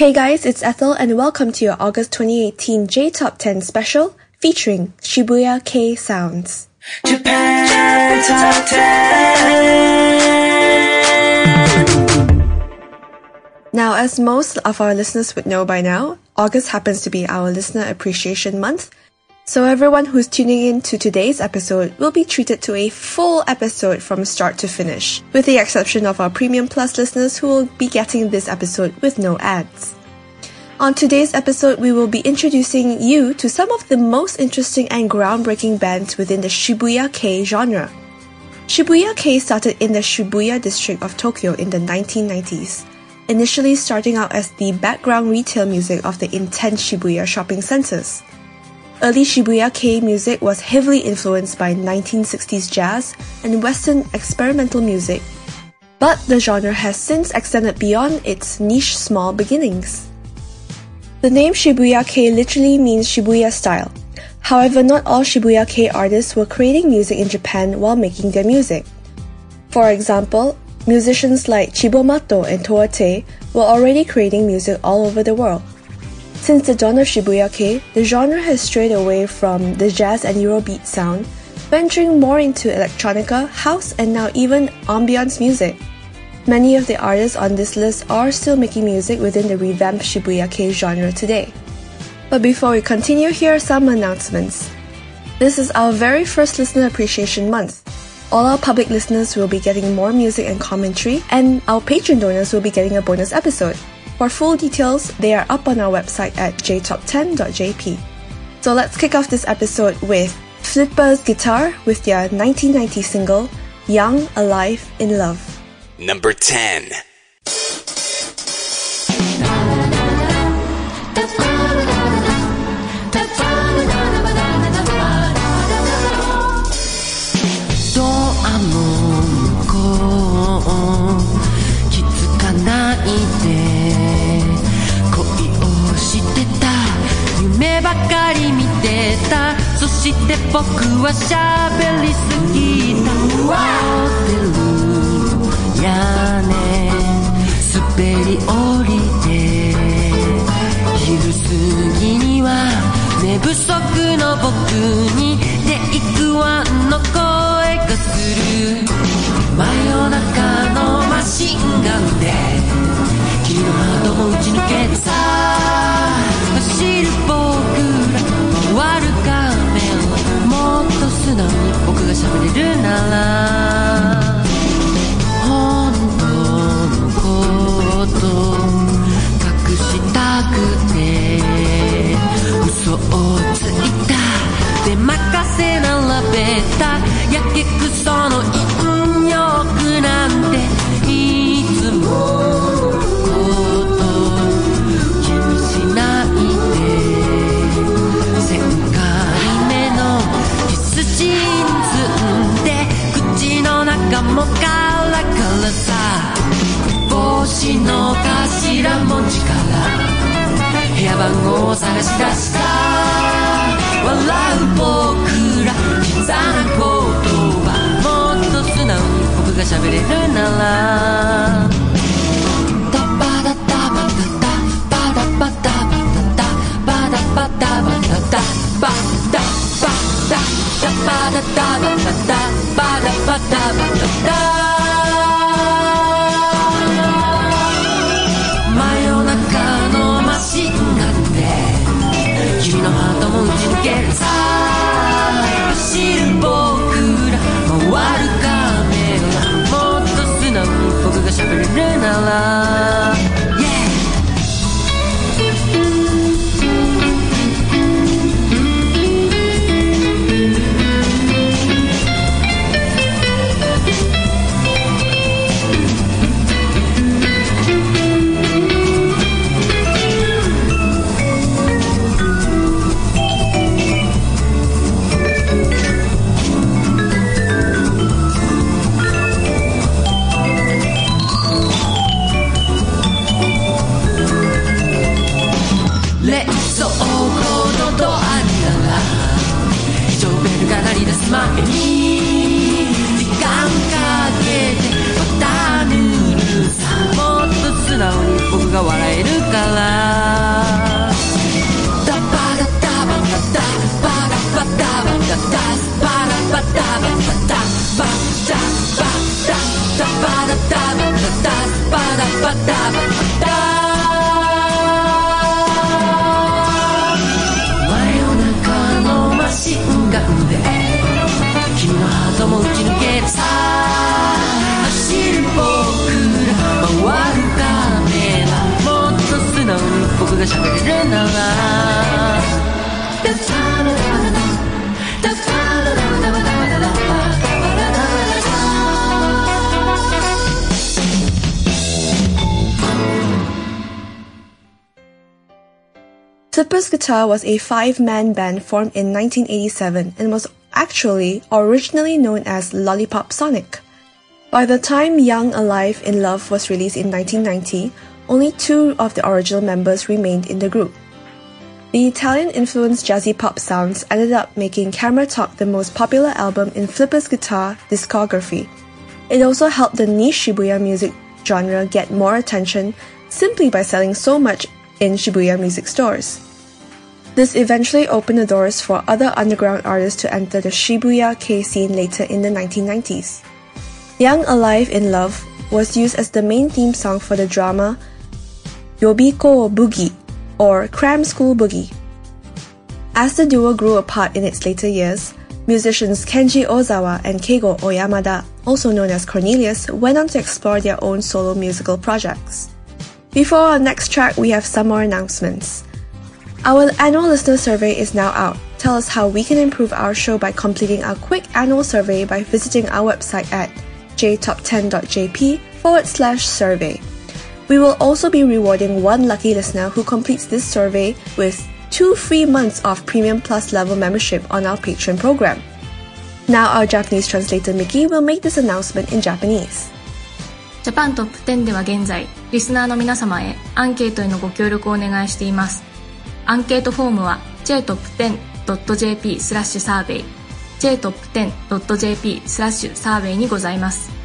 Hey guys, it's Ethel and welcome to your August 2018 J Top 10 special featuring Shibuya Kei Sounds. Japan Top 10. Now, as most of our listeners would know by now, August happens to be our Listener Appreciation Month, so everyone who's tuning in to today's episode will be treated to a full episode from start to finish, with the exception of our Premium Plus listeners who will be getting this episode with no ads. On today's episode, we will be introducing you to some of the most interesting and groundbreaking bands within the Shibuya Kei genre. Shibuya Kei started in the Shibuya district of Tokyo in the 1990s, initially starting out as the background retail music of the intense Shibuya shopping centers. Early Shibuya Kei music was heavily influenced by 1960s jazz and Western experimental music, but the genre has since extended beyond its niche small beginnings. The name Shibuya Kei literally means Shibuya style. However, not all Shibuya Kei artists were creating music in Japan while making their music. For example, musicians like Cibo Matto and Towa Tei were already creating music all over the world. Since the dawn of Shibuya Kei, the genre has strayed away from the jazz and Eurobeat sound, venturing more into electronica, house, and now even ambiance music. Many of the artists on this list are still making music within the revamped Shibuya Kei genre today. But before we continue, here are some announcements. This is our very first Listener Appreciation Month. All our public listeners will be getting more music and commentary, and our patron donors will be getting a bonus episode. For full details, they are up on our website at jtop10.jp. So let's kick off this episode with Flipper's Guitar with their 1990 single, Young, Alive, in Love. Number 10. ばかり見てた。そして僕は喋りすぎた。ホテル屋根滑り降りて昼過ぎには寝不足の僕にテイクワンの声がする。真夜中のマシンガンで君のハートも打ち抜けてさ。くれるなら本当のこと隠したくて嘘をついたで任せならべた。やけくその引力なんて。Sagrana lá. Ba da ba da ba da ba da ba da ba da ba da gonna lie 僕が笑えるから。ダバダダバダダバダバダバダダバダバダバダが喋りでなら Flipper's Guitar was a five-man band formed in 1987 and was actually originally known as Lollipop Sonic. By the time Young Alive in Love was released in 1990, only two of the original members remained in the group. The Italian-influenced jazzy pop sounds ended up making Camera Talk the most popular album in Flippers Guitar discography. It also helped the niche Shibuya music genre get more attention simply by selling so much in Shibuya music stores. This eventually opened the doors for other underground artists to enter the Shibuya Kei scene later in the 1990s. Young Alive in Love was used as the main theme song for the drama Yobiko Boogie or Cram School Boogie. As the duo grew apart in its later years, musicians Kenji Ozawa and Keigo Oyamada, also known as Cornelius, went on to explore their own solo musical projects. Before our next track, we have some more announcements. Our annual listener survey is now out. Tell us how we can improve our show by completing our quick annual survey by visiting our website at jtop10.jp forward slash survey. We will also be rewarding one lucky listener who completes this survey with two free months of Premium Plus level membership on our Patreon program. Now, our Japanese translator Miki will make this announcement in Japanese. ジャパントップ10では現在、リスナーの皆様へアンケートへのご協力をお願いしています。アンケートフォームは jtop10.jp スラッシュサーベイ jtop10.jp スラッシュサーベイにございます。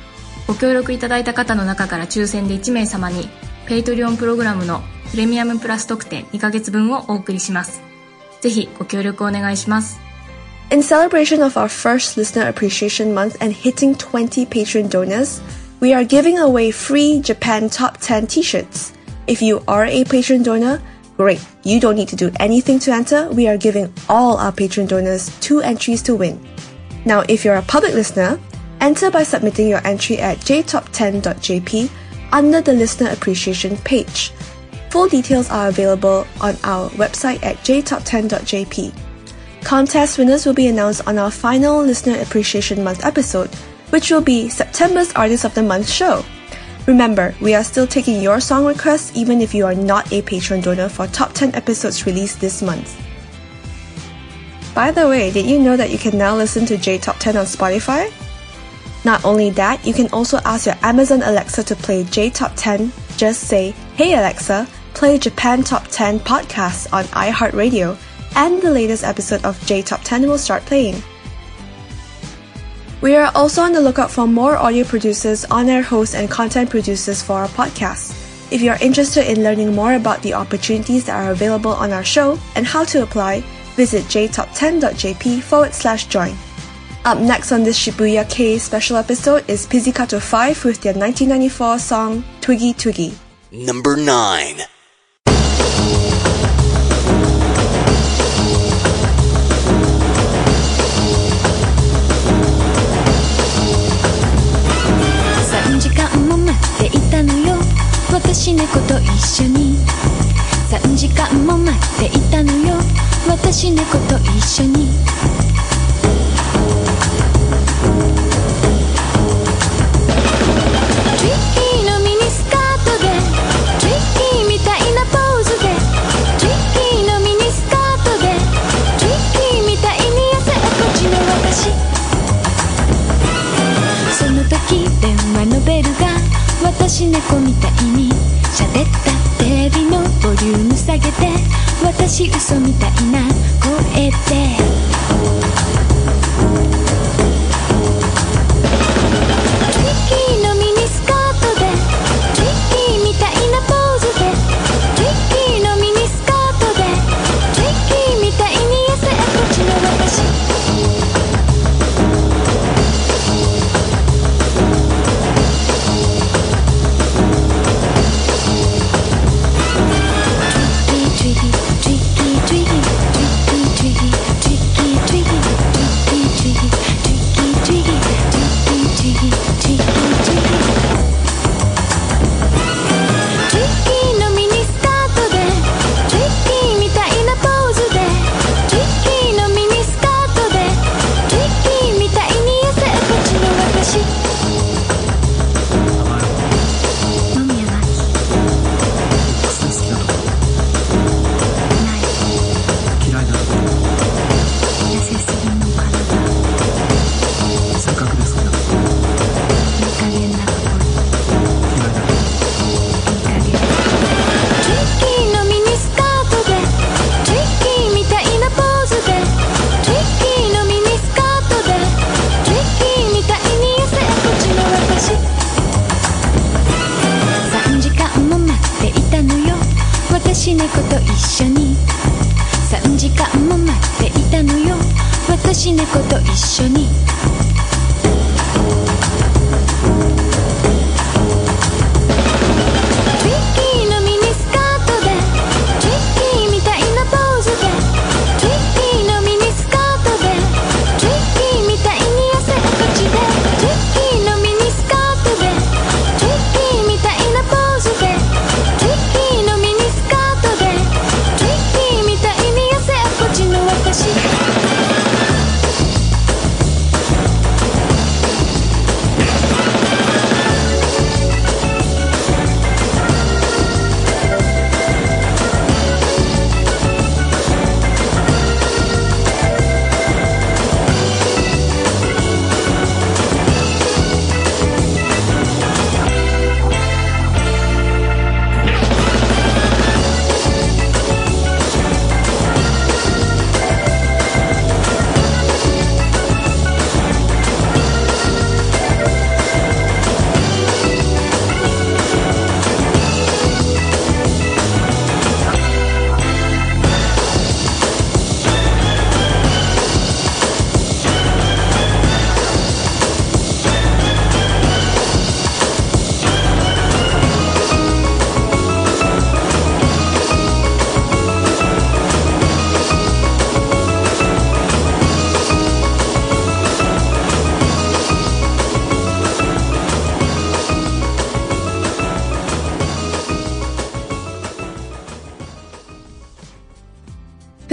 ご協力いただいた方の中から抽選で1名様に、ペイトリオンプログラムのプレミアムプラス特典2ヶ月分をお送りします。ぜひご協力お願いします。 In celebration of our first Listener Appreciation Month and hitting 20 Patreon donors, we are giving away free Japan Top 10 t shirts. If you are a Patreon donor, great. You don't need to do anything to enter. We are giving all our Patreon donors two entries to win. Now, if you're a public listener, enter by submitting your entry at jtop10.jp under the Listener Appreciation page. Full details are available on our website at jtop10.jp. Contest winners will be announced on our final Listener Appreciation Month episode, which will be September's Artist of the Month show. Remember, we are still taking your song requests even if you are not a Patreon donor for top 10 episodes released this month. By the way, did you know that you can now listen to J Top 10 on Spotify? Not only that, you can also ask your Amazon Alexa to play J Top 10. Just say, Hey Alexa, play Japan Top 10 podcasts on iHeartRadio, and the latest episode of J Top 10 will start playing. We are also on the lookout for more audio producers, on air hosts, and content producers for our podcast. If you are interested in learning more about the opportunities that are available on our show and how to apply, visit jtop10.jp forward slash join. Up next on this Shibuya Kei special episode is Pizzicato 5 with their 1994 song Twiggy Twiggy. Number 9私猫と一緒に。3時間も待っていたのよ。私猫と一緒に。し猫みたいに喋ったテレビのボリューム下げて私嘘みたいな声で。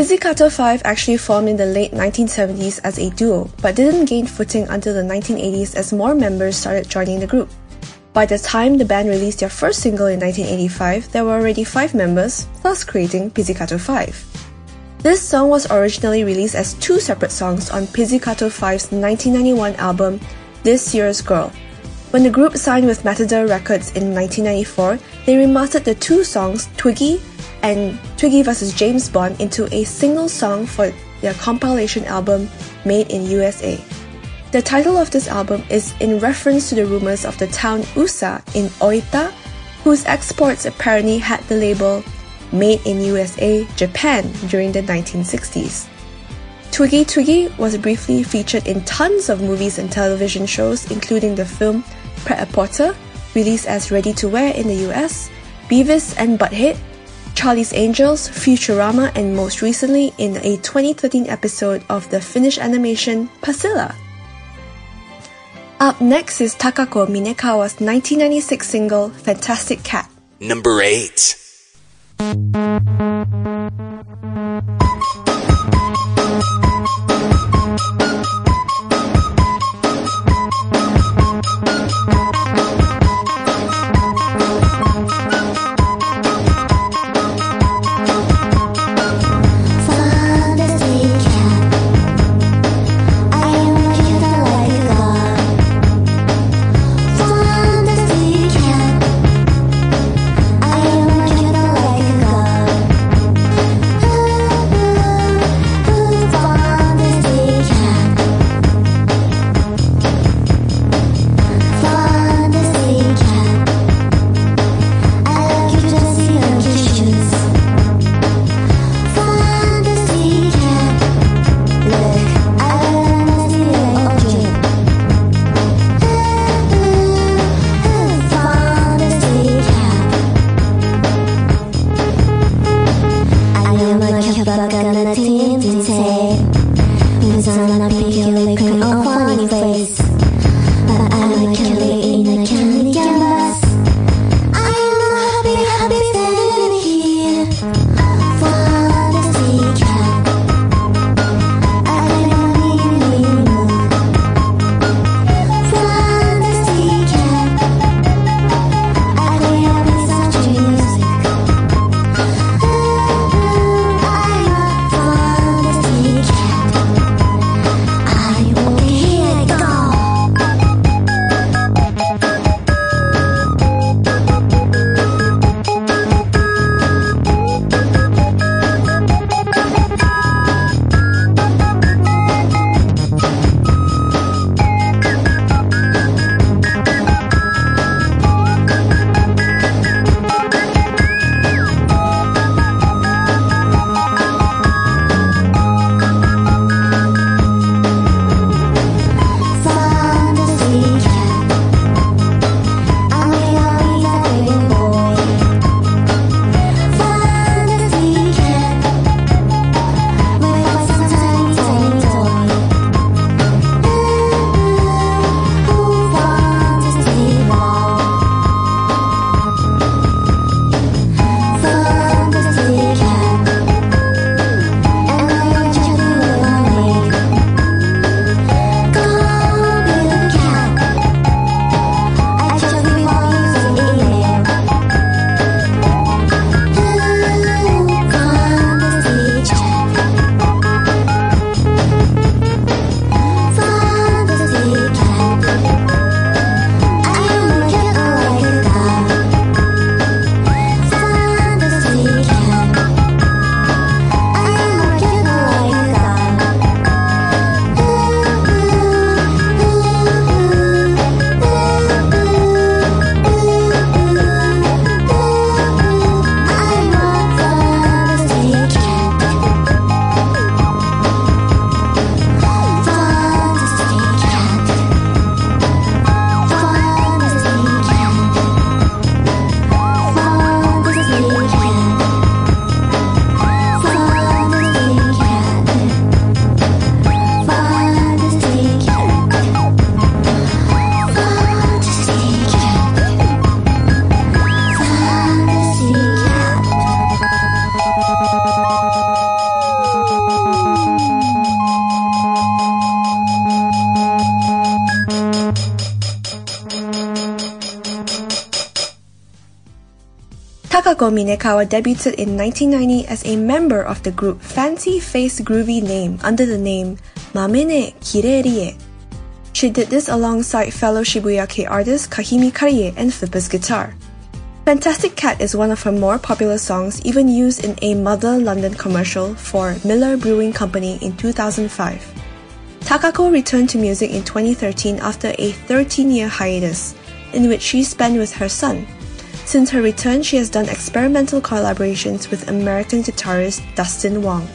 Pizzicato 5 actually formed in the late 1970s as a duo, but didn't gain footing until the 1980s as more members started joining the group. By the time the band released their first single in 1985, there were already five members, thus creating Pizzicato 5. This song was originally released as two separate songs on Pizzicato 5's 1991 album This Year's Girl. When the group signed with Matador Records in 1994, they remastered the two songs Twiggy and Twiggy vs. James Bond into a single song for their compilation album Made in USA. The title of this album is in reference to the rumors of the town Usa in Oita, whose exports apparently had the label Made in USA, Japan during the 1960s. Twiggy Twiggy was briefly featured in tons of movies and television shows, including the film Pret-a-Porter, released as Ready to Wear in the US, Beavis and Butthead, Charlie's Angels, Futurama, and most recently in a 2013 episode of the Finnish animation Pasila. Up next is Takako Minekawa's 1996 single Fantastic Cat. Number 8. Cat but got nothing to say. Who's on a picky looking on funny face, Minekawa debuted in 1990 as a member of the group Fancy Face Groovy Name under the name Mamene Kirerie. She did this alongside fellow Shibuya Kei artist Kahimi Karie and Flipper's guitar. Fantastic Cat is one of her more popular songs, even used in a Mother London commercial for Miller Brewing Company in 2005. Takako returned to music in 2013 after a 13 year hiatus, in which she spent with her son. Since her return, she has done experimental collaborations with American guitarist Dustin Wong.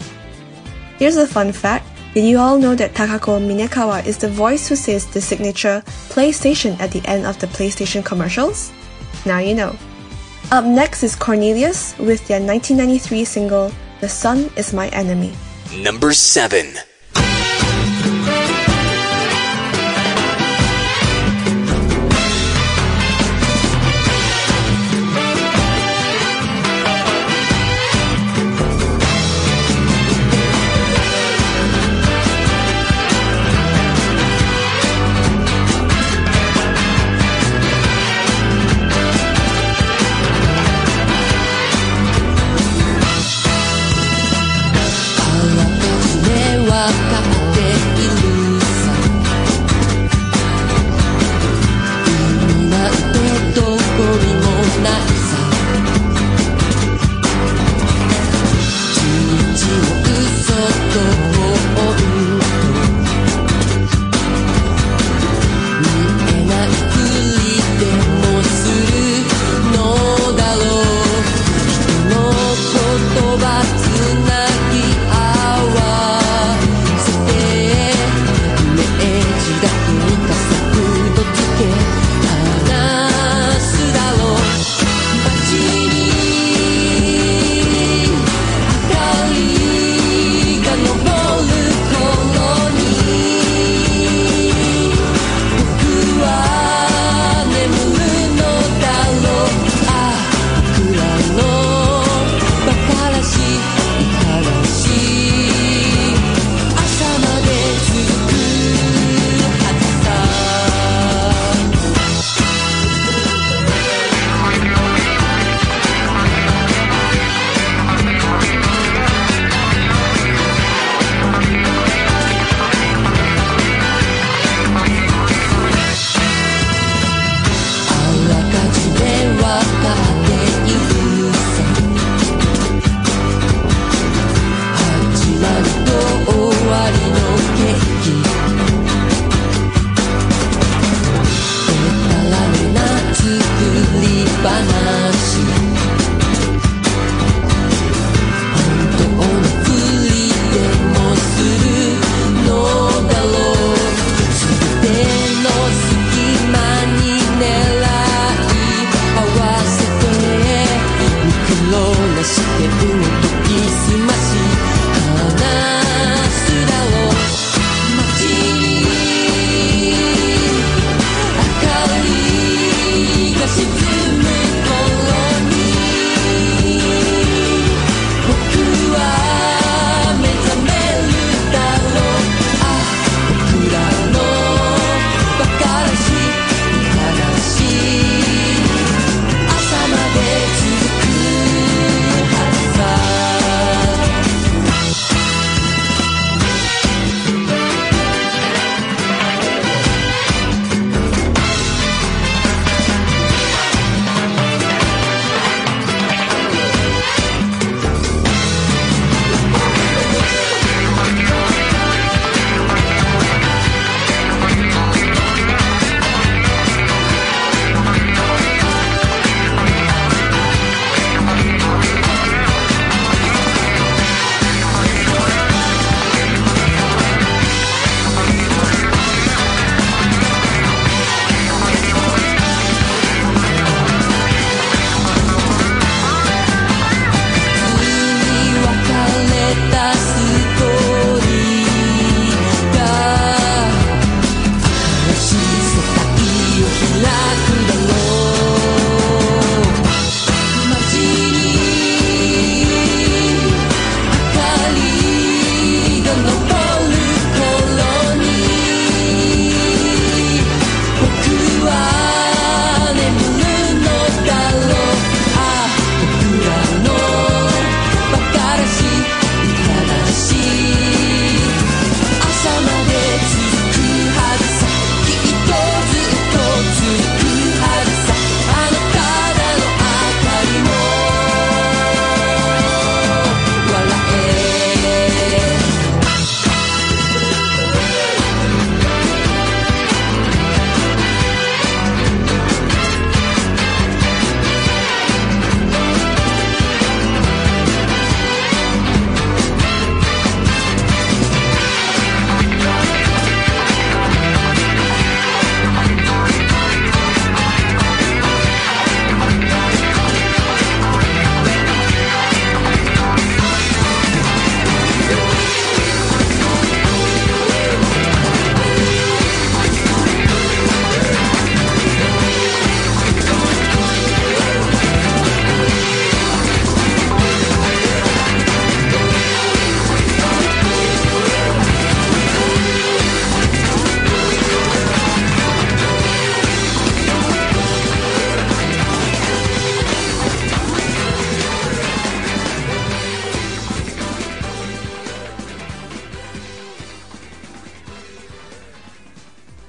Here's a fun fact did you all know that Takako Minekawa is the voice who says the signature PlayStation at the end of the PlayStation commercials? Now you know. Up next is Cornelius with their 1993 single, The Sun is My Enemy. Number 7.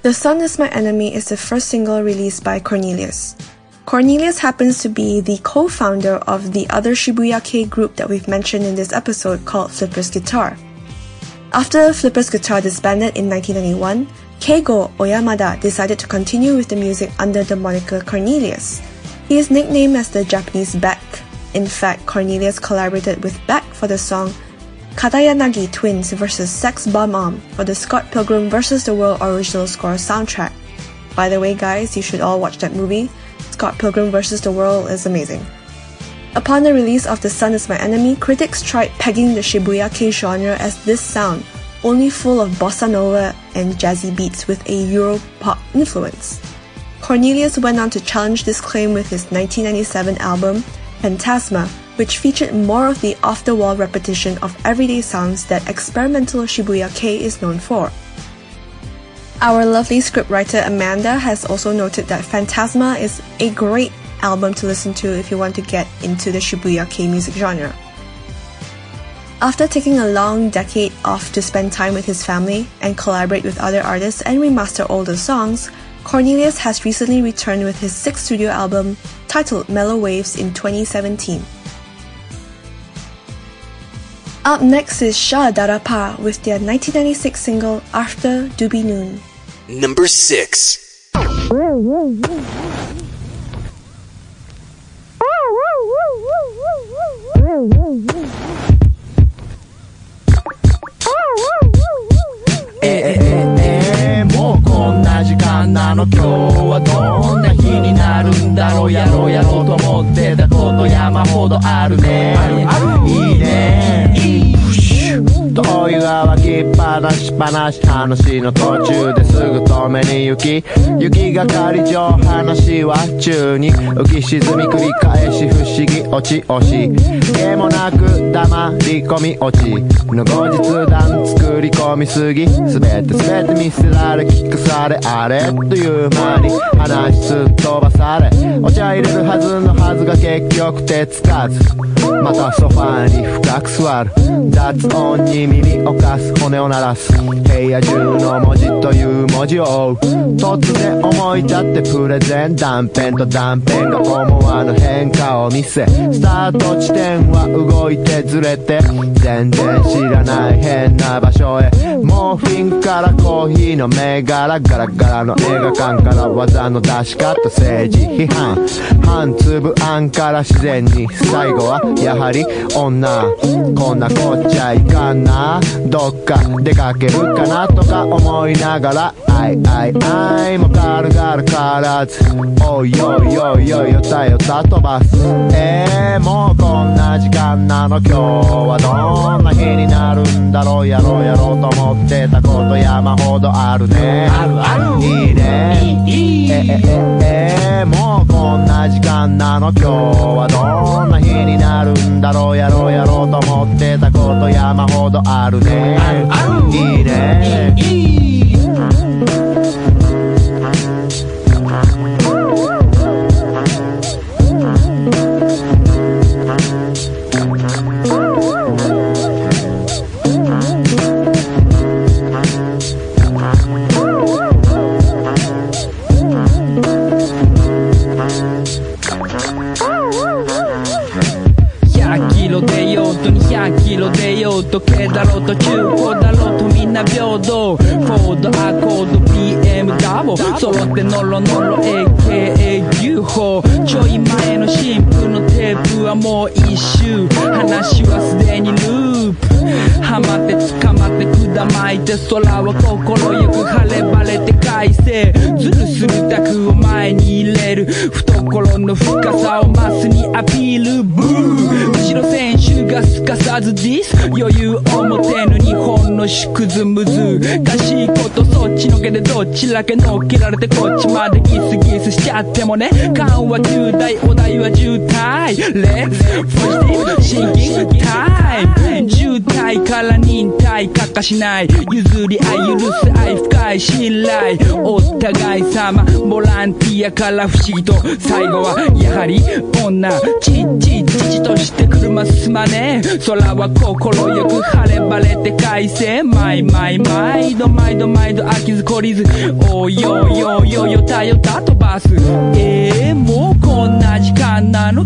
The Sun is My Enemy is the first single released by Cornelius. Cornelius happens to be the co-founder of the other Shibuya Kei group that we've mentioned in this episode called Flipper's Guitar. After Flipper's Guitar disbanded in 1991, Keigo Oyamada decided to continue with the music under the moniker Cornelius. He is nicknamed as the Japanese Beck. In fact, Cornelius collaborated with Beck for the song Katayanagi Twins vs. Sex Bob-Omb for the Scott Pilgrim vs. the World original score soundtrack. By the way, guys, you should all watch that movie. Scott Pilgrim vs. the World is amazing. Upon the release of The Sun is My Enemy, critics tried pegging the Shibuya Kei genre as this sound, only full of bossa nova and jazzy beats with a Euro pop influence. Cornelius went on to challenge this claim with his 1997 album, Phantasma, which featured more of the off the wall repetition of everyday sounds that experimental Shibuya Kei is known for. Our lovely scriptwriter Amanda has also noted that Phantasma is a great album to listen to if you want to get into the Shibuya Kei music genre. After taking a long decade off to spend time with his family and collaborate with other artists and remaster older songs, Cornelius has recently returned with his sixth studio album titled Mellow Waves in 2017. Up next is Scha Dara Parr with their 1996 single After Doobie Noon. Number 6時間なの。今日はどんな日になるんだろうやろうやろうと思ってたこと山ほどあるね。いいね。いい灯油が湧きっぱなしっぱなし話の途中ですぐ止めに行き雪がかり上話は中に浮き沈み繰り返し不思議落ち押し。気もなく黙り込み落ちの後日談作り込みすぎ全て全て見せられ聞かされあれという間に話すっ飛ばされお茶入れるはずのはずが結局手つかず。またソファーに深く座る。雑音に耳を貸す骨を鳴らす。部屋中の文字という文字を突然思い立ってプレゼン断片と断片が思わぬ変化を見せ。スタート地点は動いてずれて。全然知らない変な場所へ。モーフィンからコーヒーの銘柄ガラガラの映画館から技の出し方政治批判半粒あんから自然に最後はやはり女こんなこっちゃいかんなどっか出かけるかなとか思いながらあいあいあいも軽々変わらずおいおいおいおいよたよた飛ばすえー、もうこんな時間なの今日はどんな日になるんだろうやろうやろうと思うってたこと山ほどあるね。あるあるいいねいいええええもうこんな時間なの今日はどんな日になるんだろうやろうやろうと思ってたこと山ほどあるねあるあるいいねいい時計だろうと中古だろうとみんな平等。フォードアコード BM ダボ揃ってノロノロ AKA UFO ちょい前の新婦のテープはもう一周。話はすでにループ。ハマって捕まって管巻いて空は心よく晴れ晴れて快晴。ズルするタクを前に入れる。懐の深さをマスにアピール。ブー。後ろ選手がすかさずディス。余裕を持てぬ日本の縮図むず。かしいことそっちのけでどっちだけ乗っけられてこっちまでギスギスしちゃってもね。緩和10代お題は渋滞 Let's ポジティブシンキングタイム。渋滞かから忍耐かなんかしない。譲り合い許す愛深い信頼。お互い様。ボランティアから不思議と最後はやはり女。ちっち父として車進まね。え空は心よく晴れ晴れて快晴毎毎毎度毎度毎度飽きず懲りず。おいよよよよたよた飛ばすえー、もうこんな時間なの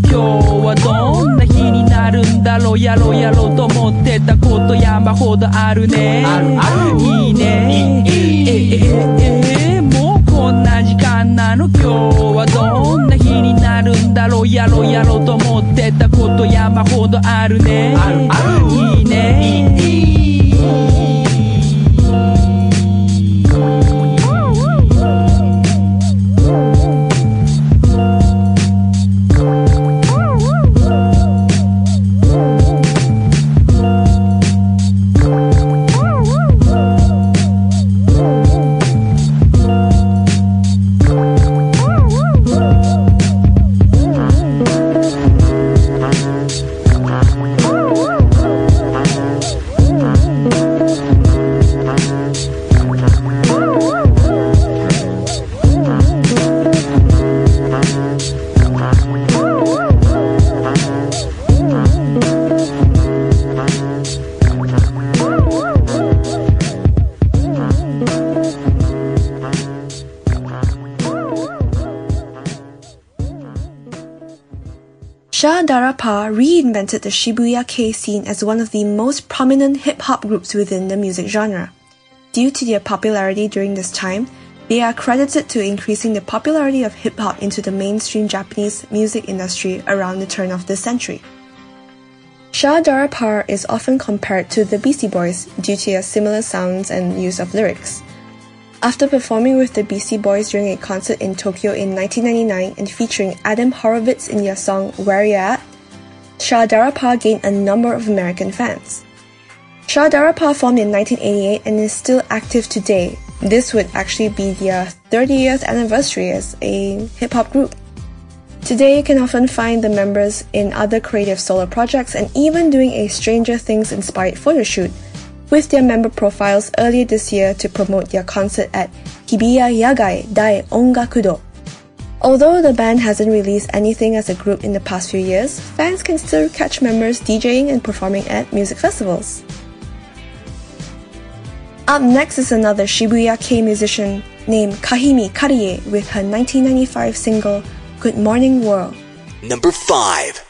と山ほどあるね。いいね。ええええもうこんな時間なの今日はどんな日になるんだろうやろうやろうと思ってたこと山ほどあるねいいね reinvented the Shibuya Kei scene as one of the most prominent hip hop groups within the music genre. Due to their popularity during this time, they are credited to increasing the popularity of hip hop into the mainstream Japanese music industry around the turn of this century. Scha Dara Parr is often compared to the Beastie Boys due to their similar sounds and use of lyrics. After performing with the Beastie Boys during a concert in Tokyo in 1999 and featuring Adam Horovitz in their song Where Ya At, Scha Dara Parr gained a number of American fans. Scha Dara Parr formed in 1988 and is still active today. This would actually be their 30th anniversary as a hip hop group. Today, you can often find the members in other creative solo projects and even doing a Stranger Things inspired photo shoot with their member profiles earlier this year to promote their concert at Hibiya Yagai Dai Ongakudo. Although the band hasn't released anything as a group in the past few years, fans can still catch members DJing and performing at music festivals. Up next is another Shibuya Kei musician named Kahimi Karie with her 1995 single Good Morning World. Number 5.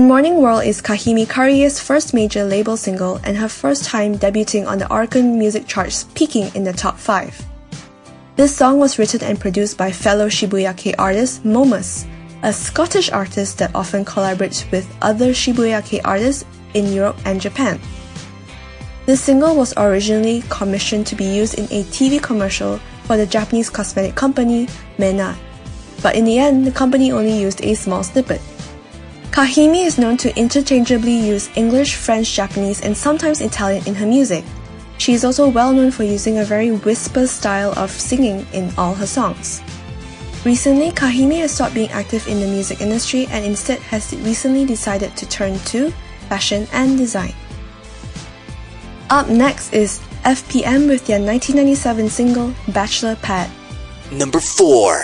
Good Morning World is Kahimi Karie's first major label single and her first time debuting on the Oricon music charts, peaking in the top 5. This song was written and produced by fellow Shibuya Kei artist Momus, a Scottish artist that often collaborates with other Shibuya Kei artists in Europe and Japan. This single was originally commissioned to be used in a TV commercial for the Japanese cosmetic company Mena, but in the end, the company only used a small snippet. Kahimi is known to interchangeably use English, French, Japanese, and sometimes Italian in her music. She is also well known for using a very whisper style of singing in all her songs. Recently, Kahimi has stopped being active in the music industry and instead has recently decided to turn to fashion and design. Up next is FPM with their 1997 single Bachelor Pad. Number 4.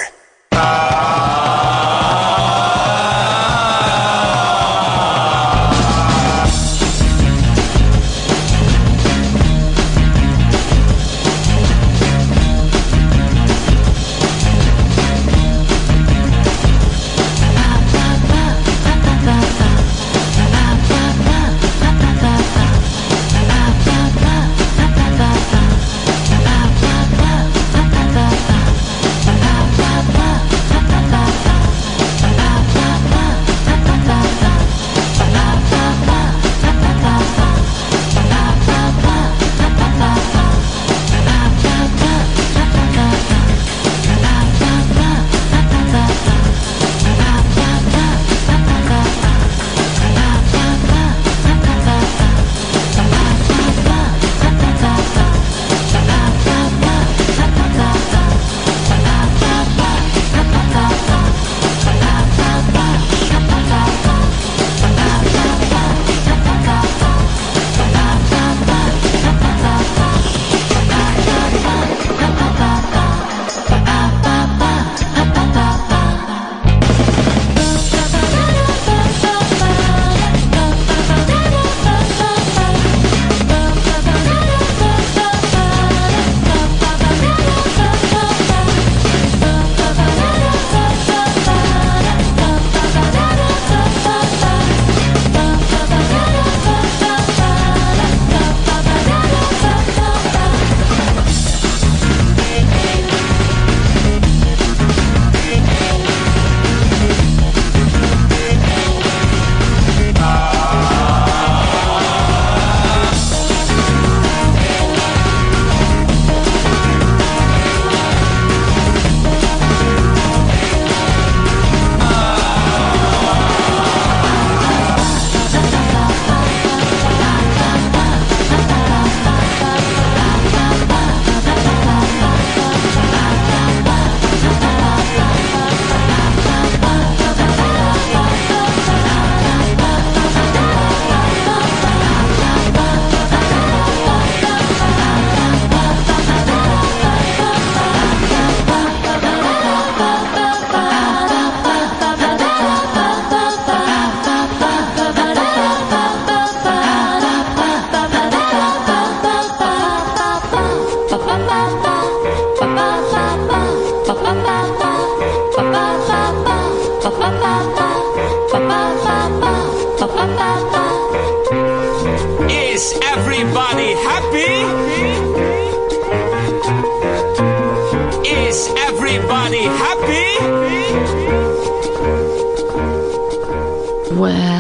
Happy? Well.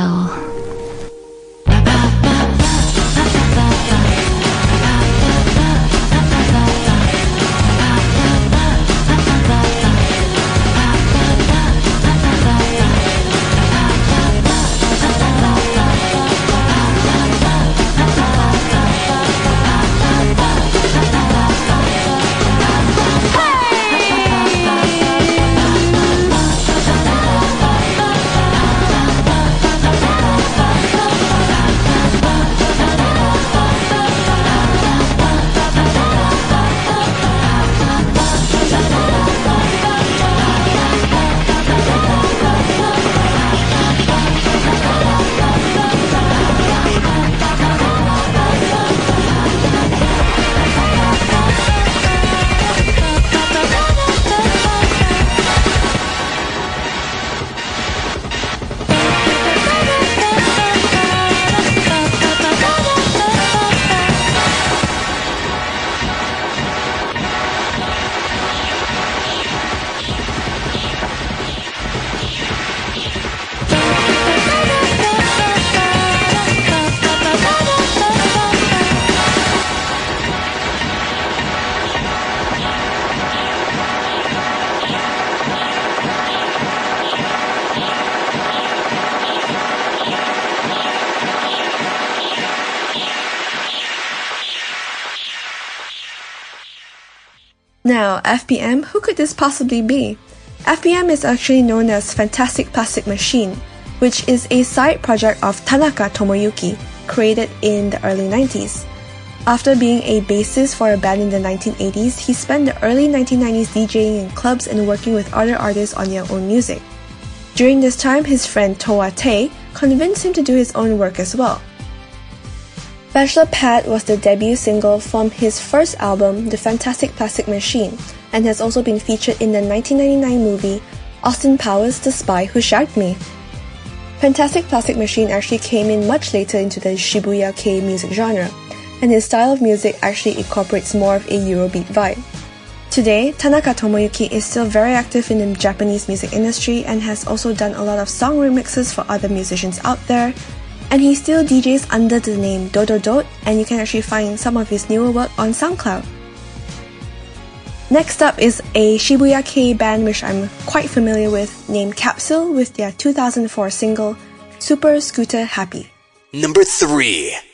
FPM, who could this possibly be? FPM is actually known as Fantastic Plastic Machine, which is a side project of Tanaka Tomoyuki, created in the early 90s. After being a bassist for a band in the 1980s, he spent the early 1990s DJing in clubs and working with other artists on their own music. During this time, his friend Towa Tei convinced him to do his own work as well. Bachelor Pad was the debut single from his first album, The Fantastic Plastic Machine, and has also been featured in the 1999 movie Austin Powers The Spy Who Shagged Me. Fantastic Plastic Machine actually came in much later into the Shibuya Kei music genre, and his style of music actually incorporates more of a Eurobeat vibe. Today, Tanaka Tomoyuki is still very active in the Japanese music industry and has also done a lot of song remixes for other musicians out there, and he still DJs under the name Dodo Dot, and you can actually find some of his newer work on SoundCloud. Next up is a Shibuya Kei band which I'm quite familiar with named Capsule with their 2004 single Super Scooter Happy. Number 3.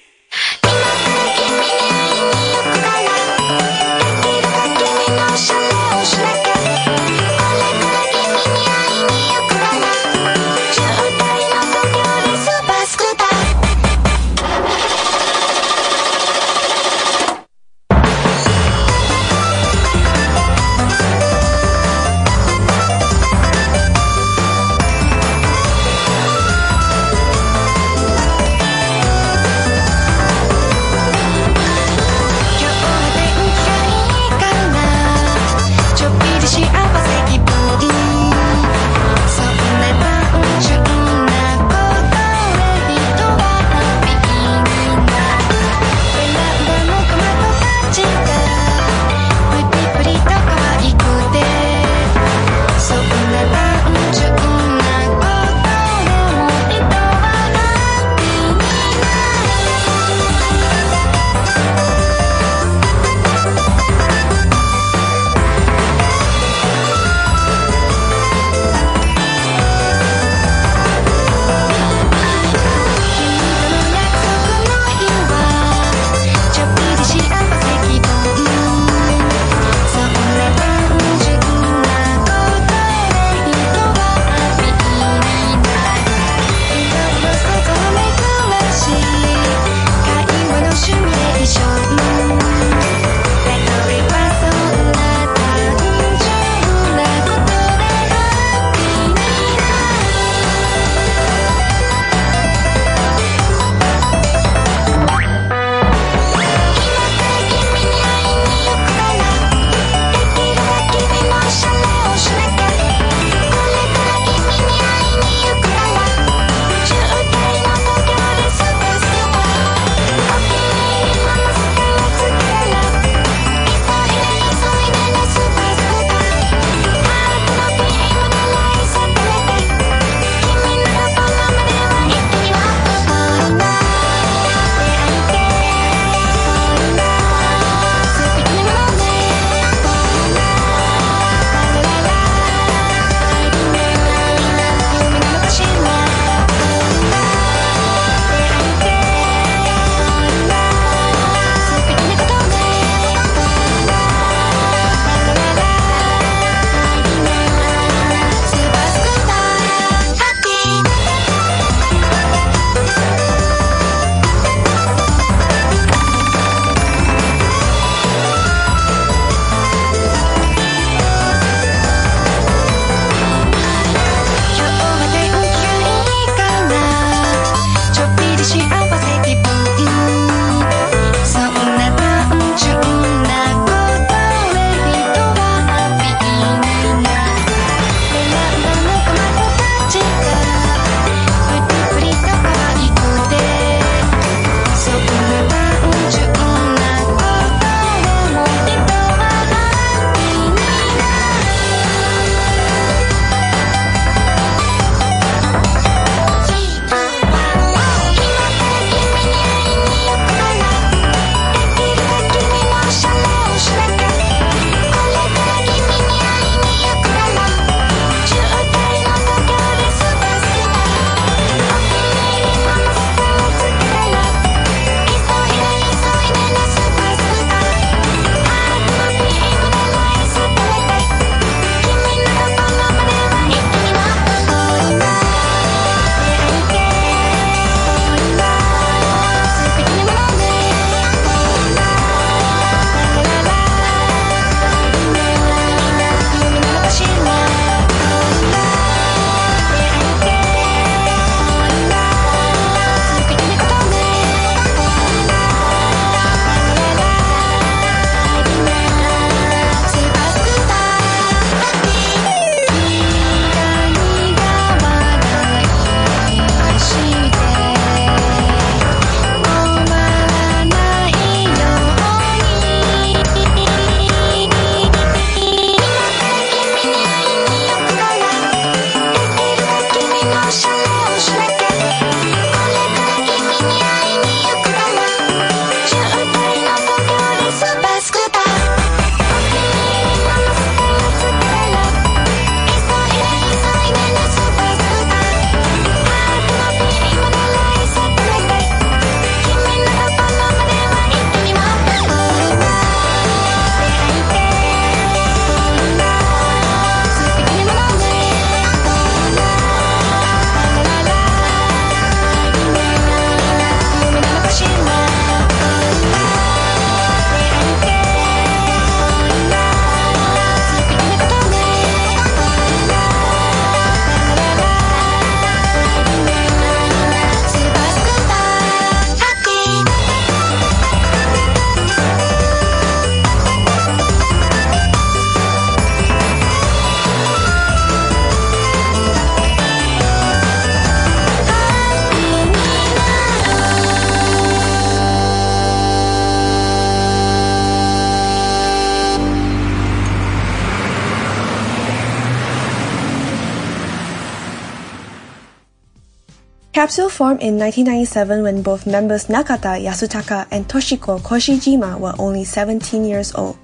Formed in 1997 when both members Nakata Yasutaka and Toshiko Koshijima were only 17 years old.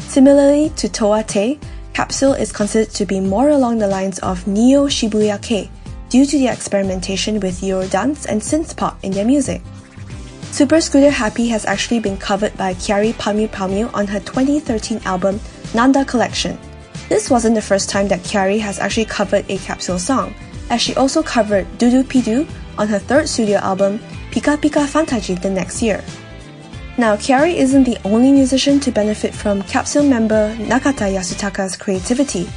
Similarly to Towa Tei, Capsule is considered to be more along the lines of Neo Shibuya Kei due to the experimentation with Eurodance and synth pop in their music. Super Scooter Happy has actually been covered by Kyari Pamyu Pamyu on her 2013 album Nanda Collection. This wasn't the first time that Kyari has actually covered a capsule song, as she also covered Dudu Pidu on her third studio album Pika Pika Fantajin the next year. Now, Kyari isn't the only musician to benefit from capsule member Nakata Yasutaka's creativity.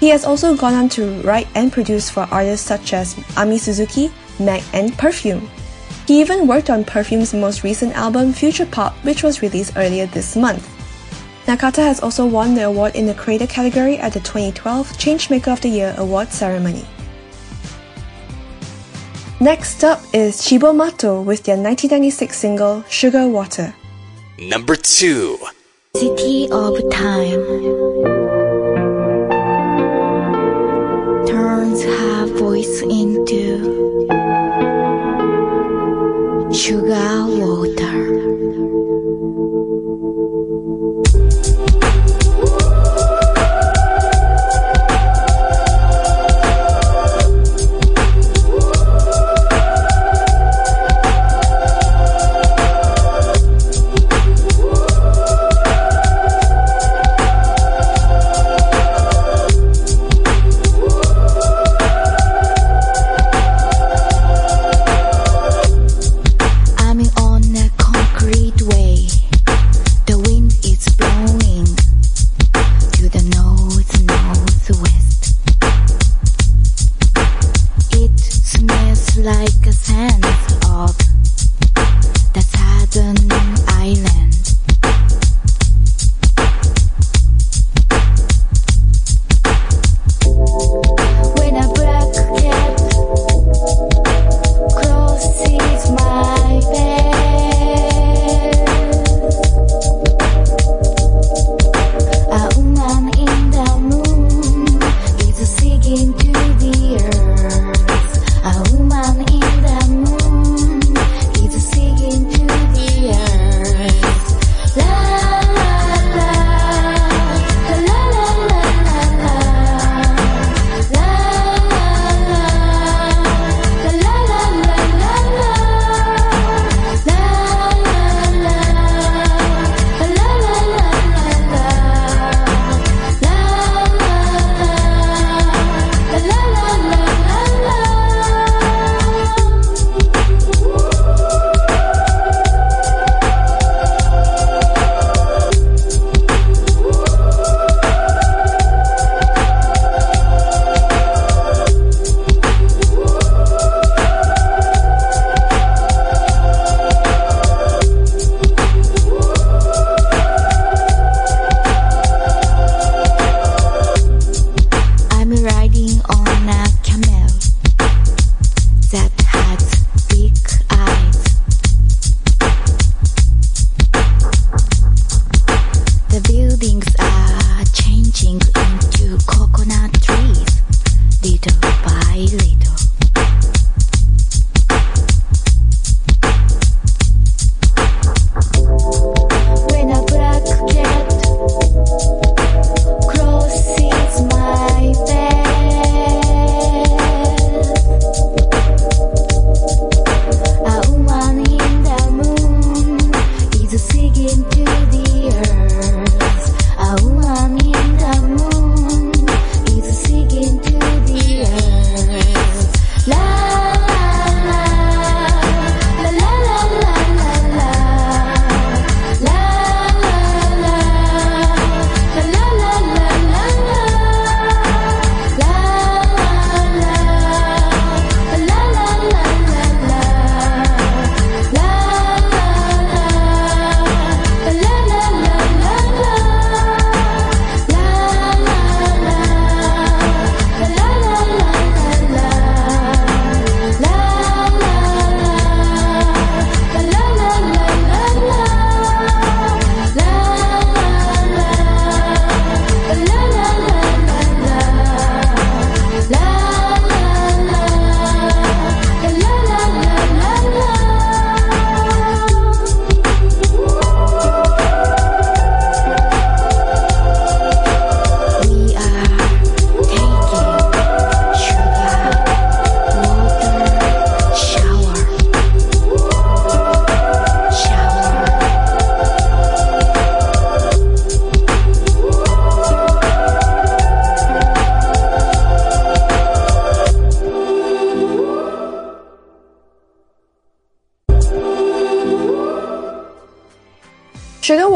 He has also gone on to write and produce for artists such as Ami Suzuki, Meg, and Perfume. He even worked on Perfume's most recent album Future Pop, which was released earlier this month. Nakata has also won the award in the Creator category at the 2012 Changemaker of the Year award ceremony. Next up is Cibo Matto with their 1996 single Sugar Water. Number 2. City of time turns her voice into sugar water.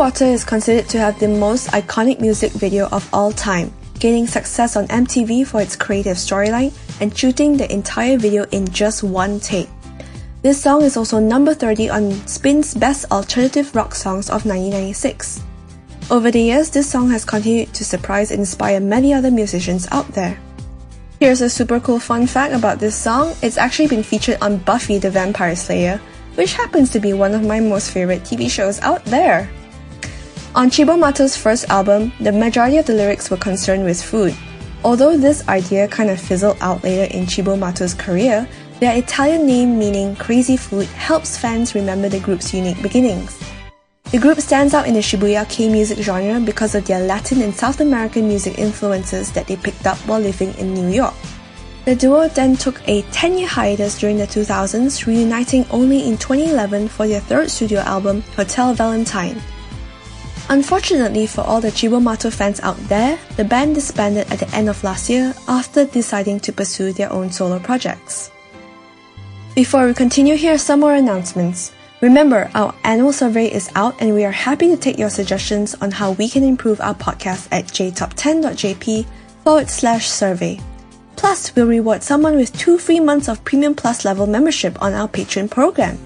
Water is considered to have the most iconic music video of all time, gaining success on MTV for its creative storyline and shooting the entire video in just one take. This song is also number 30 on Spin's Best Alternative Rock Songs of 1996. Over the years, this song has continued to surprise and inspire many other musicians out there. Here's a super cool fun fact about this song. It's actually been featured on Buffy the Vampire Slayer, which happens to be one of my most favorite TV shows out there. On Cibo Matto's first album, the majority of the lyrics were concerned with food. Although this idea kind of fizzled out later in Cibo Matto's career, their Italian name meaning crazy food helps fans remember the group's unique beginnings. The group stands out in the Shibuya Kei music genre because of their Latin and South American music influences that they picked up while living in New York. The duo then took a 10 year hiatus during the 2000s, reuniting only in 2011 for their third studio album, Hotel Valentine. Unfortunately for all the Cibo Matto fans out there, the band disbanded at the end of last year after deciding to pursue their own solo projects. Before we continue, here are some more announcements. Remember, our annual survey is out and we are happy to take your suggestions on how we can improve our podcast at jtop10.jp forward slash survey. Plus, we'll reward someone with two free months of Premium Plus level membership on our Patreon program.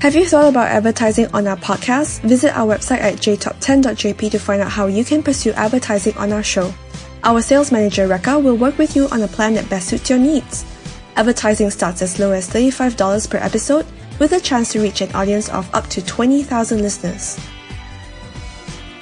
Have you thought about advertising on our podcast? Visit our website at jtop10.jp to find out how you can pursue advertising on our show. Our sales manager, Rekha, will work with you on a plan that best suits your needs. Advertising starts as low as $35 per episode, with a chance to reach an audience of up to 20,000 listeners.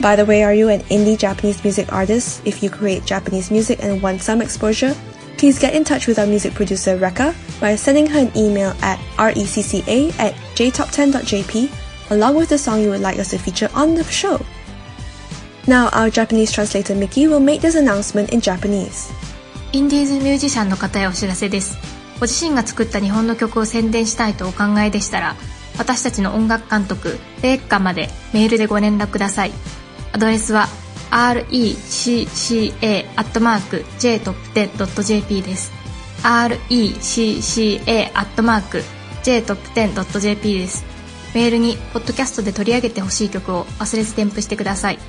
By the way, are you an indie Japanese music artist? If you create Japanese music and want some exposure, please get in touch with our music producer Rekha by sending her an email at recca at jtop10.jp along with the song you would like us to feature on the show. Now, our Japanese translator Mickey will make this announcement in Japanese. インディーズミュージシャンの方へお知らせです。ご自身が作った日本の曲を宣伝したいとお考えでしたら、私たちの音楽監督、レイカまでメールでご連絡ください。アドレスは recca.jtop10.jp です。recca.jtop10.jp です。メールに、ポッドキャストで取り上げてほしい曲を忘れず添付してください。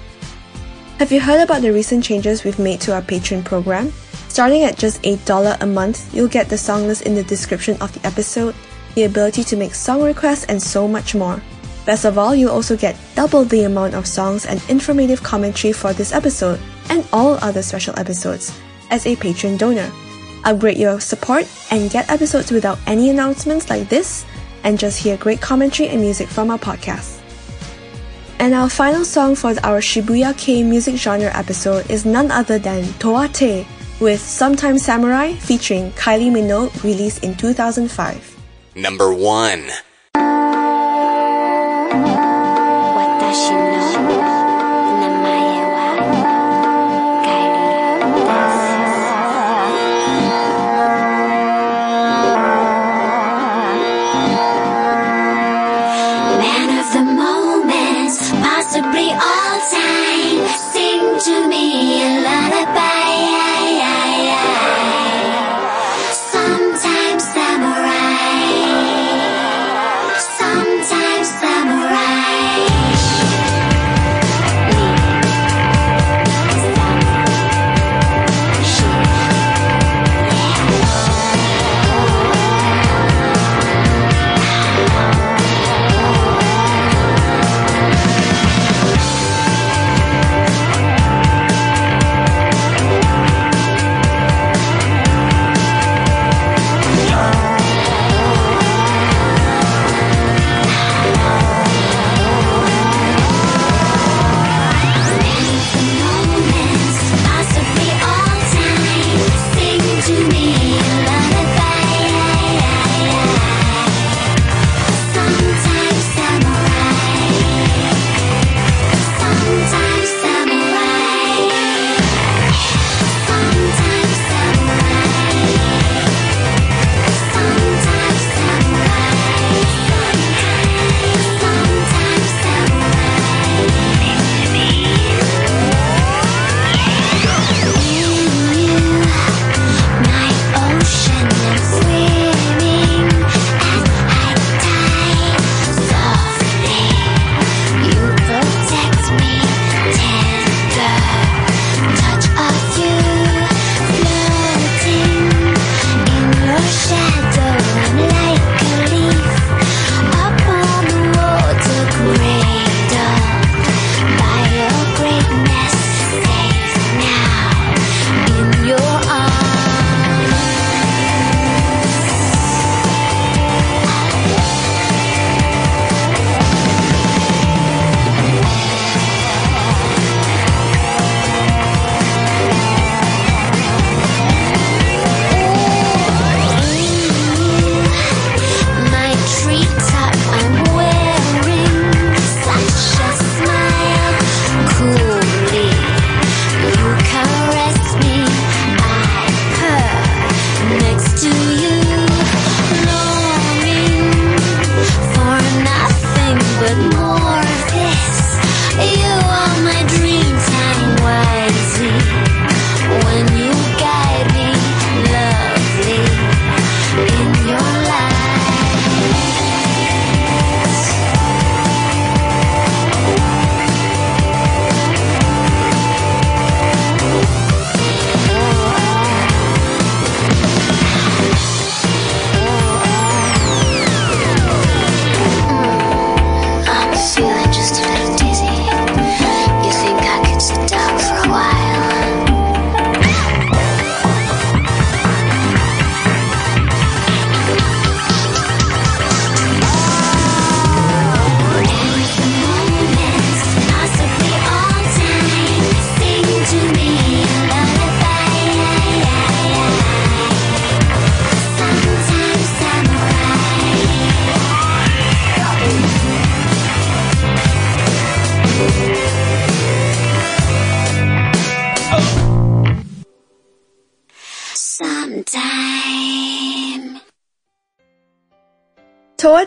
Have you heard about the recent changes we've made to our Patreon program? Starting at just $8 a month, you'll get the song list in the description of the episode, the ability to make song requests, and so much more. Best of all, you'll also get double the amount of songs and informative commentary for this episode and all other special episodes as a Patreon donor. Upgrade your support and get episodes without any announcements like this, and just hear great commentary and music from our podcast. And our final song for our Shibuya Kei music genre episode is none other than Towa Tei with Sometime Samurai featuring Kylie Minogue released in 2005. Number 1.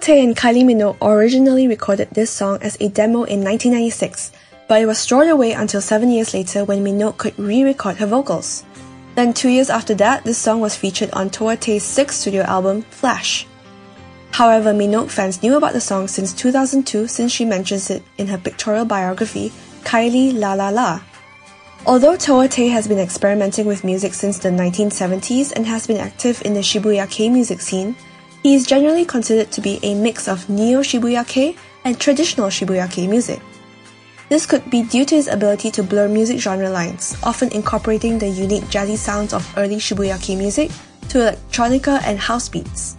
Towa Tei and Kylie Minogue originally recorded this song as a demo in 1996, but it was stored away until seven years later when Minogue could re-record her vocals. Then two years after that, this song was featured on Tei's sixth studio album, Flash. However, Minogue fans knew about the song since 2002 since she mentions it in her pictorial biography, Kylie La La La. Although Towa Tei has been experimenting with music since the 1970s and has been active in the Shibuya Kei music scene, he is generally considered to be a mix of neo Shibuya Kei and traditional Shibuya Kei music. This could be due to his ability to blur music genre lines, often incorporating the unique jazzy sounds of early Shibuya Kei music to electronica and house beats.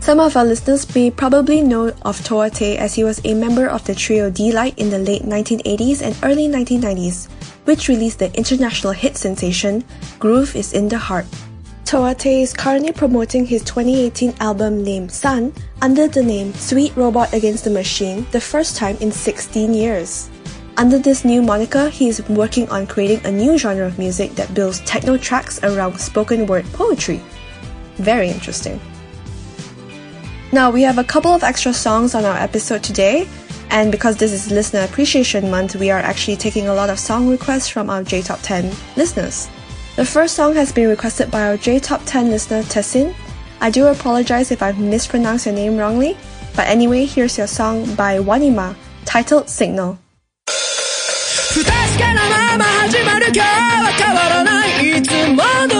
Some of our listeners may probably know of Towa Tei as he was a member of the trio Deee-Lite in the late 1980s and early 1990s, which released the international hit sensation Groove is in the Heart. Towa Tei is currently promoting his 2018 album named Sun under the name Sweet Robot Against the Machine the first time in 16 years. Under this new moniker, he is working on creating a new genre of music that builds techno tracks around spoken word poetry. Very interesting. Now, we have a couple of extra songs on our episode today, and because this is Listener Appreciation Month, we are actually taking a lot of song requests from our J Top 10 listeners. The first song has been requested by our J Top 10 listener Tessin. I do apologize if I've mispronounced your name wrongly, but anyway, here's your song by Wanima titled Signal. 不確かなまま始まる今日は変わらないいつもの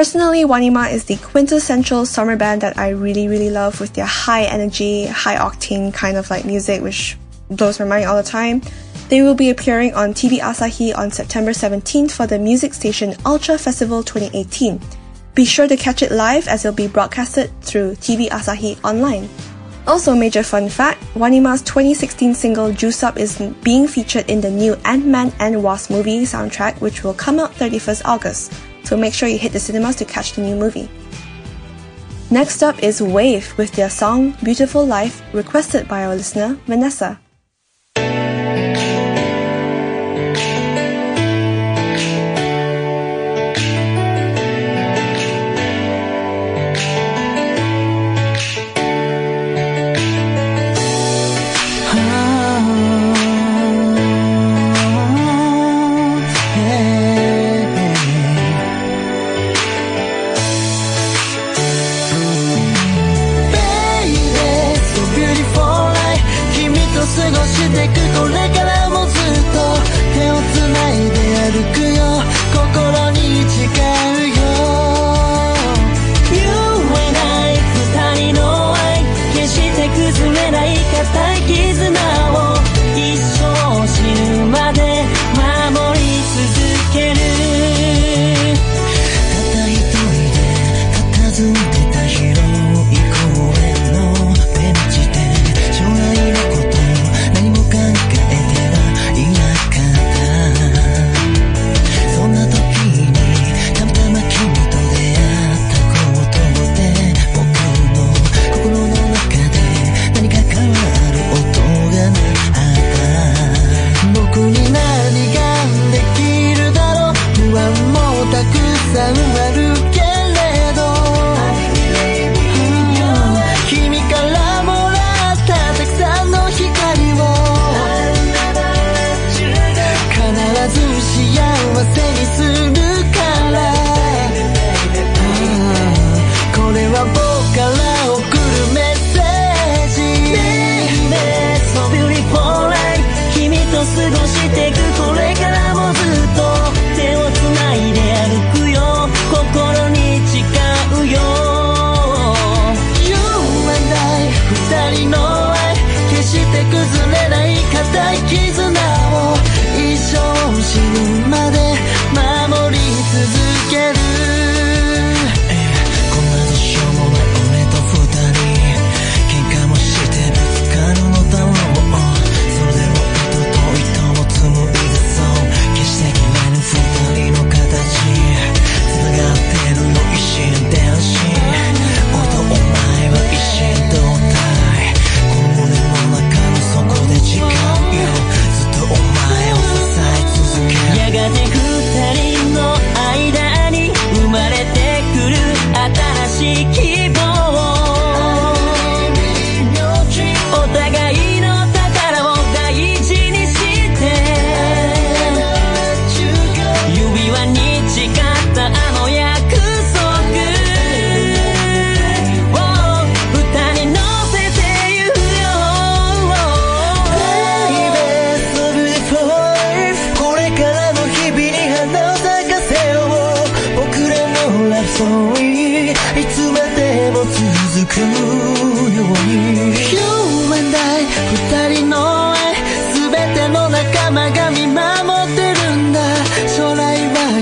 Personally, Wanima is the quintessential summer band that I really, really love with their high energy, high octane kind of like music, which blows my mind all the time. They will be appearing on TV Asahi on September 17th for the music station Ultra Festival 2018. Be sure to catch it live as it'll be broadcasted through TV Asahi online. Also, major fun fact Wanima's 2016 single Juice Up is being featured in the new Ant Man and Wasp movie soundtrack, which will come out 31st August so make sure you hit the cinemas to catch the new movie. Next up is Wave with their song Beautiful Life requested by our listener Vanessa.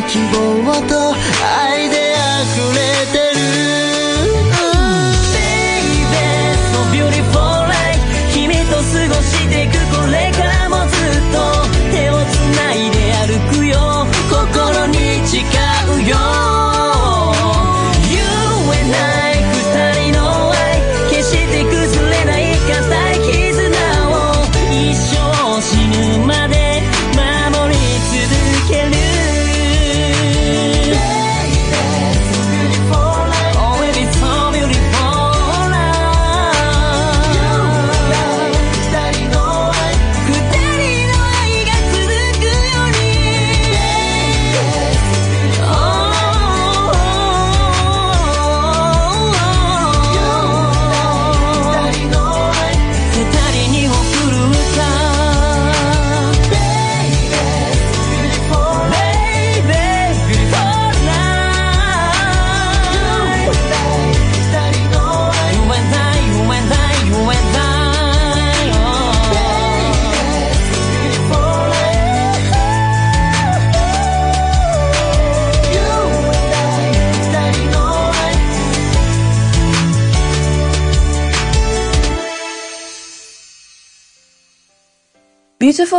听不我的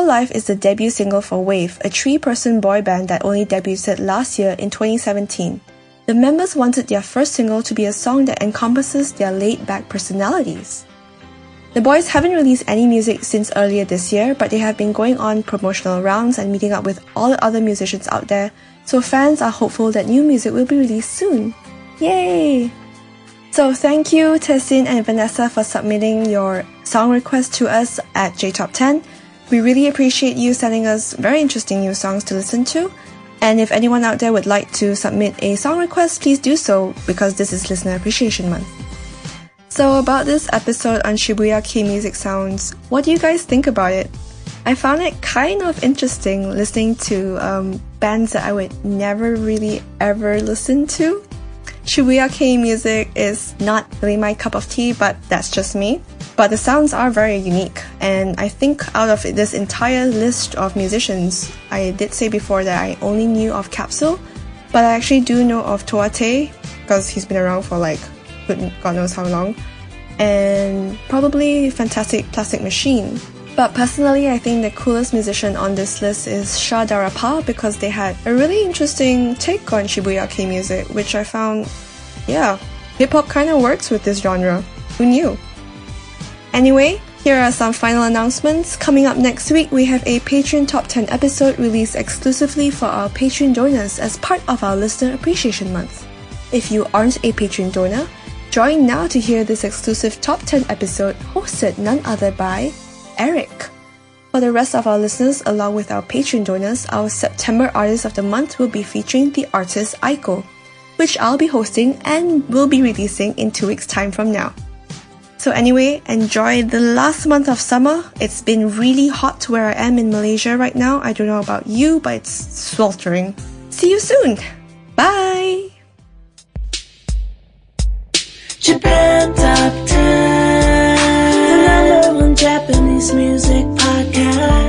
Life is the debut single for Wave, a three person boy band that only debuted last year in 2017. The members wanted their first single to be a song that encompasses their laid back personalities. The boys haven't released any music since earlier this year, but they have been going on promotional rounds and meeting up with all the other musicians out there, so fans are hopeful that new music will be released soon. Yay! So thank you Tessin and Vanessa for submitting your song request to us at JTop10. We really appreciate you sending us very interesting new songs to listen to. And if anyone out there would like to submit a song request, please do so because this is Listener Appreciation Month. So, about this episode on Shibuya Kei Music Sounds, what do you guys think about it? I found it kind of interesting listening to um, bands that I would never really ever listen to. Shibuya Kei music is not really my cup of tea, but that's just me. But the sounds are very unique, and I think out of this entire list of musicians, I did say before that I only knew of Capsule, but I actually do know of Towa Tei because he's been around for like God knows how long, and probably Fantastic Plastic Machine. But personally, I think the coolest musician on this list is Scha Dara Parr because they had a really interesting take on Shibuya Kei music, which I found, yeah, hip hop kind of works with this genre. Who knew? Anyway, here are some final announcements. Coming up next week, we have a Patreon Top 10 episode released exclusively for our Patreon donors as part of our Listener Appreciation Month. If you aren't a Patreon donor, join now to hear this exclusive Top 10 episode hosted none other by Eric. For the rest of our listeners, along with our Patreon donors, our September Artist of the Month will be featuring the artist Aiko, which I'll be hosting and will be releasing in two weeks' time from now. So, anyway, enjoy the last month of summer. It's been really hot where I am in Malaysia right now. I don't know about you, but it's sweltering. See you soon! Bye! Japan Top 10, the number one Japanese music podcast.